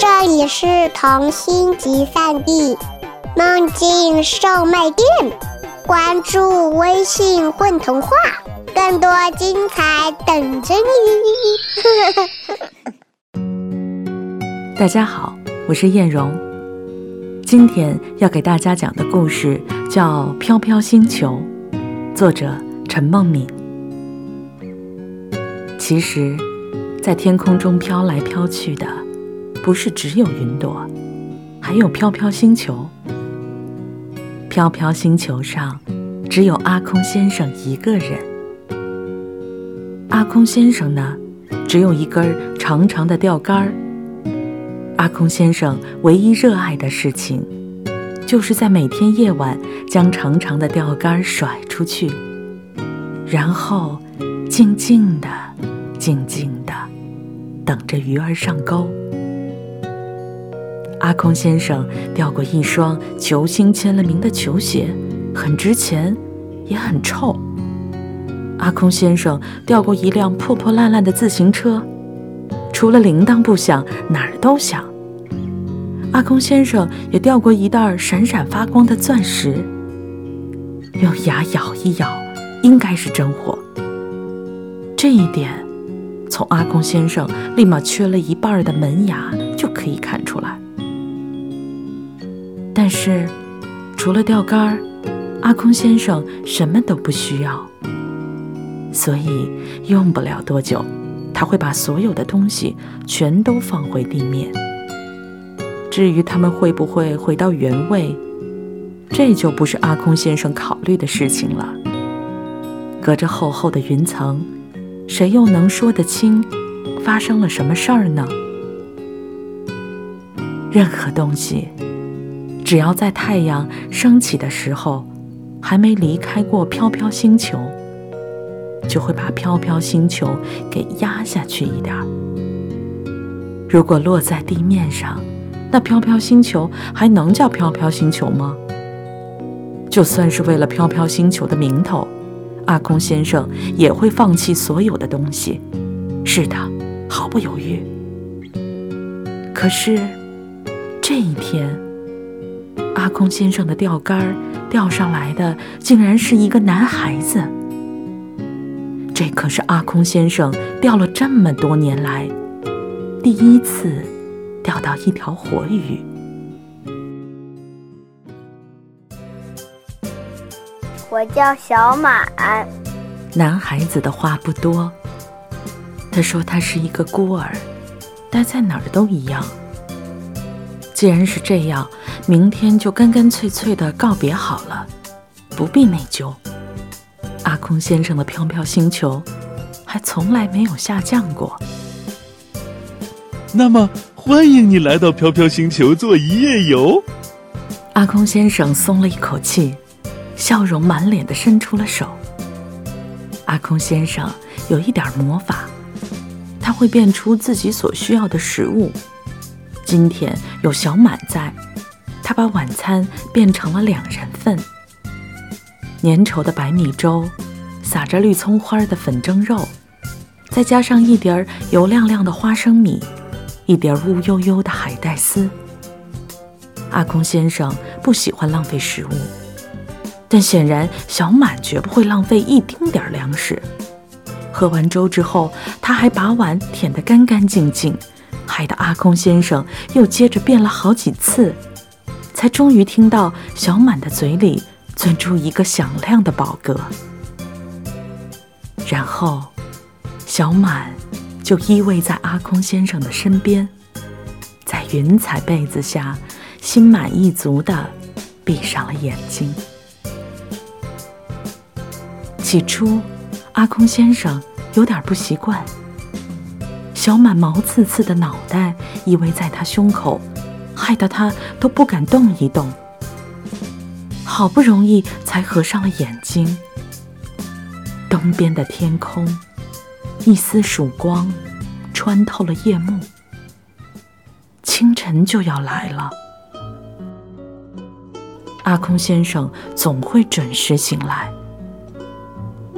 这里是童心集散地，梦境售卖店。关注微信“混童话”，更多精彩等着你。大家好，我是艳荣。今天要给大家讲的故事叫《飘飘星球》，作者陈梦敏。其实，在天空中飘来飘去的，不是只有云朵，还有飘飘星球。飘飘星球上，只有阿空先生一个人。阿空先生呢，只有一根长长的钓竿。阿空先生唯一热爱的事情，就是在每天夜晚将长长的钓竿甩出去，然后静静的。静静的等着鱼儿上钩。阿空先生掉过一双球星签了名的球鞋，很值钱，也很臭。阿空先生掉过一辆破破烂烂的自行车，除了铃铛不响，哪儿都响。阿空先生也掉过一袋闪闪发光的钻石，用牙咬一咬，应该是真货。这一点。从阿空先生立马缺了一半的门牙就可以看出来。但是，除了钓竿，阿空先生什么都不需要。所以，用不了多久，他会把所有的东西全都放回地面。至于他们会不会回到原位，这就不是阿空先生考虑的事情了。隔着厚厚的云层。谁又能说得清发生了什么事儿呢？任何东西，只要在太阳升起的时候还没离开过飘飘星球，就会把飘飘星球给压下去一点儿。如果落在地面上，那飘飘星球还能叫飘飘星球吗？就算是为了飘飘星球的名头。阿空先生也会放弃所有的东西，是的，毫不犹豫。可是这一天，阿空先生的钓竿钓上来的竟然是一个男孩子。这可是阿空先生钓了这么多年来第一次钓到一条活鱼。我叫小满。男孩子的话不多，他说他是一个孤儿，待在哪儿都一样。既然是这样，明天就干干脆脆的告别好了，不必内疚。阿空先生的飘飘星球还从来没有下降过。那么，欢迎你来到飘飘星球做一夜游。阿空先生松了一口气。笑容满脸的伸出了手。阿空先生有一点魔法，他会变出自己所需要的食物。今天有小满在，他把晚餐变成了两人份：粘稠的白米粥，撒着绿葱花的粉蒸肉，再加上一碟儿油亮亮的花生米，一碟乌悠悠的海带丝。阿空先生不喜欢浪费食物。但显然，小满绝不会浪费一丁点儿粮食。喝完粥之后，他还把碗舔得干干净净，害得阿空先生又接着变了好几次，才终于听到小满的嘴里钻出一个响亮的饱嗝。然后，小满就依偎在阿空先生的身边，在云彩被子下，心满意足地闭上了眼睛。起初，阿空先生有点不习惯。小满毛刺刺的脑袋依偎在他胸口，害得他都不敢动一动。好不容易才合上了眼睛。东边的天空，一丝曙光穿透了夜幕。清晨就要来了。阿空先生总会准时醒来。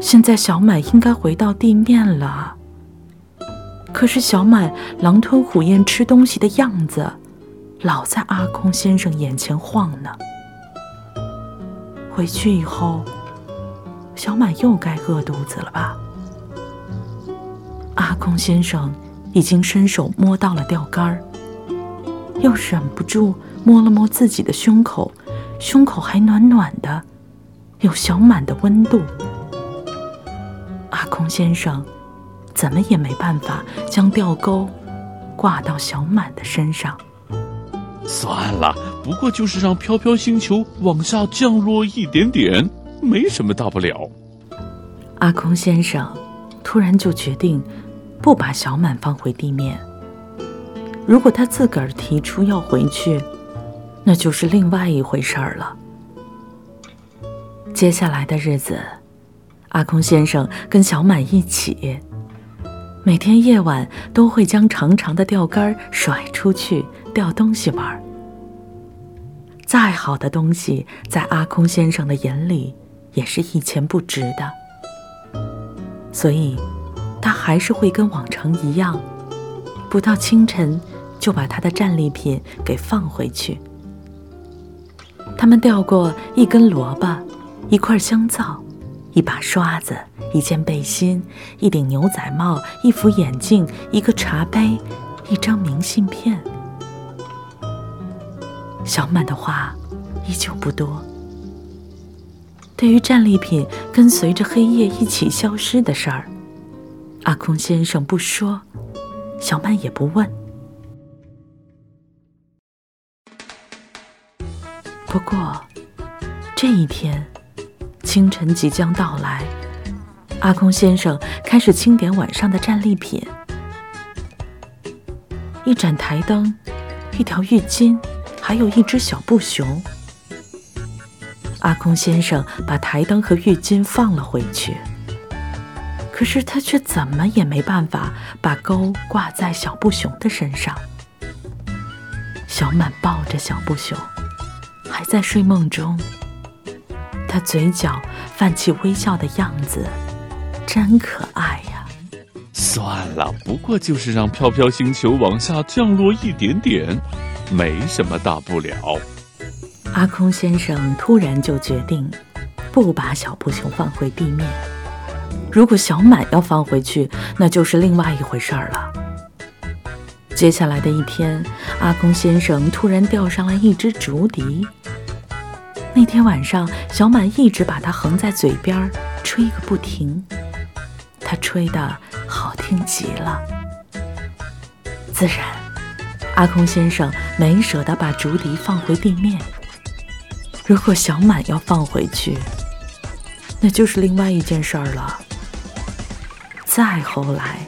现在小满应该回到地面了，可是小满狼吞虎咽吃东西的样子，老在阿空先生眼前晃呢。回去以后，小满又该饿肚子了吧？阿空先生已经伸手摸到了钓竿，又忍不住摸了摸自己的胸口，胸口还暖暖的，有小满的温度。阿空先生怎么也没办法将钓钩挂到小满的身上。算了，不过就是让飘飘星球往下降落一点点，没什么大不了。阿空先生突然就决定不把小满放回地面。如果他自个儿提出要回去，那就是另外一回事儿了。接下来的日子，阿空先生跟小满一起，每天夜晚都会将长长的钓竿甩出去掉东西玩。再好的东西，在阿空先生的眼里也是一钱不值的。所以，他还是会跟往常一样，不到清晨就把他的战利品给放回去。他们钓过一根萝卜，一块香皂，一把刷子，一件背心，一顶牛仔帽，一副眼镜，一个茶杯，一张明信片。小满的话依旧不多。对于战利品跟随着黑夜一起消失的事儿，阿空先生不说，小满也不问。不过，这一天清晨即将到来，阿空先生开始清点晚上的战利品：一盏台灯，一条浴巾，还有一只小布熊。阿空先生把台灯和浴巾放了回去，可是他却怎么也没办法把钩挂在小布熊的身上。小满抱着小布熊，还在睡梦中，他嘴角泛起微笑的样子，真可爱呀！算了，不过就是让飘飘星球往下降落一点点，没什么大不了。阿空先生突然就决定不把小布熊放回地面。如果小满要放回去，那就是另外一回事儿了。接下来的一天，阿空先生突然钓上来一只竹笛。那天晚上，小满一直把它横在嘴边，吹个不停。他吹得好听极了。自然，阿空先生没舍得把竹笛放回地面。如果小满要放回去，那就是另外一件事儿了。再后来，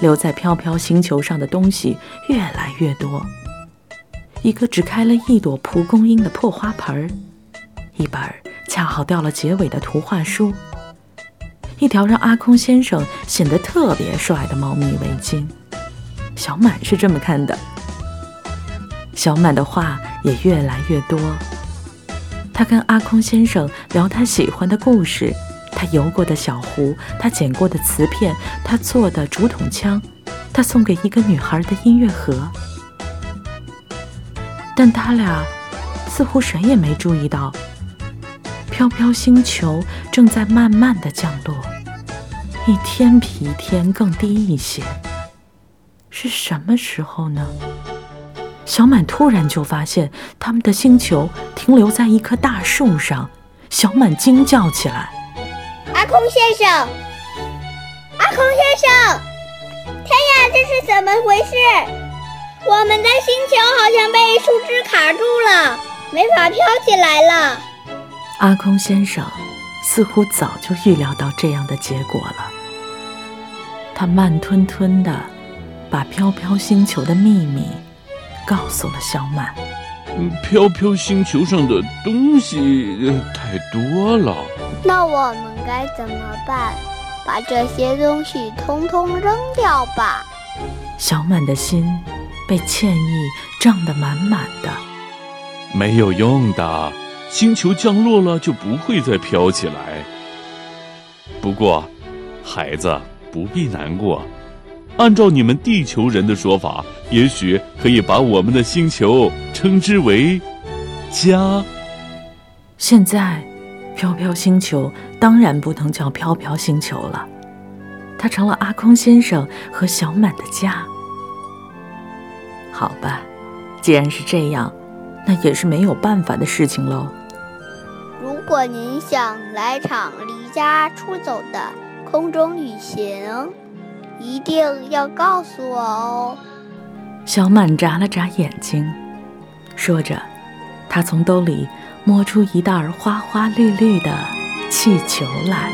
留在飘飘星球上的东西越来越多：一个只开了一朵蒲公英的破花盆儿，一本恰好掉了结尾的图画书，一条让阿空先生显得特别帅的猫咪围巾。小满是这么看的。小满的话也越来越多。他跟阿空先生聊他喜欢的故事，他游过的小湖，他捡过的瓷片，他做的竹筒枪，他送给一个女孩的音乐盒。但他俩似乎谁也没注意到，飘飘星球正在慢慢的降落，一天比一天更低一些。是什么时候呢？小满突然就发现，他们的星球停留在一棵大树上。小满惊叫起来：“阿空先生，阿空先生！天呀，这是怎么回事？我们的星球好像被树枝卡住了，没法飘起来了。”阿空先生似乎早就预料到这样的结果了。他慢吞吞地把飘飘星球的秘密。告诉了小满，飘飘星球上的东西太多了。那我们该怎么办？把这些东西通通扔掉吧。小满的心被歉意胀得满满的。没有用的，星球降落了就不会再飘起来。不过，孩子不必难过，按照你们地球人的说法，也许可以把我们的星球称之为家。现在，飘飘星球当然不能叫飘飘星球了，它成了阿空先生和小满的家。好吧，既然是这样，那也是没有办法的事情喽。如果您想来场离家出走的空中旅行，一定要告诉我哦。小满眨了眨眼睛，说着，他从兜里摸出一袋花花绿绿的气球来。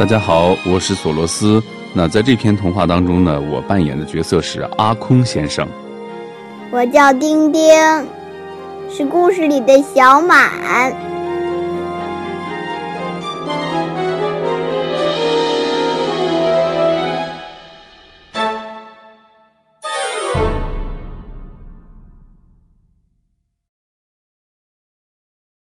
大家好，我是索罗斯。那在这篇童话当中呢，我扮演的角色是阿空先生。我叫丁丁，是故事里的小满。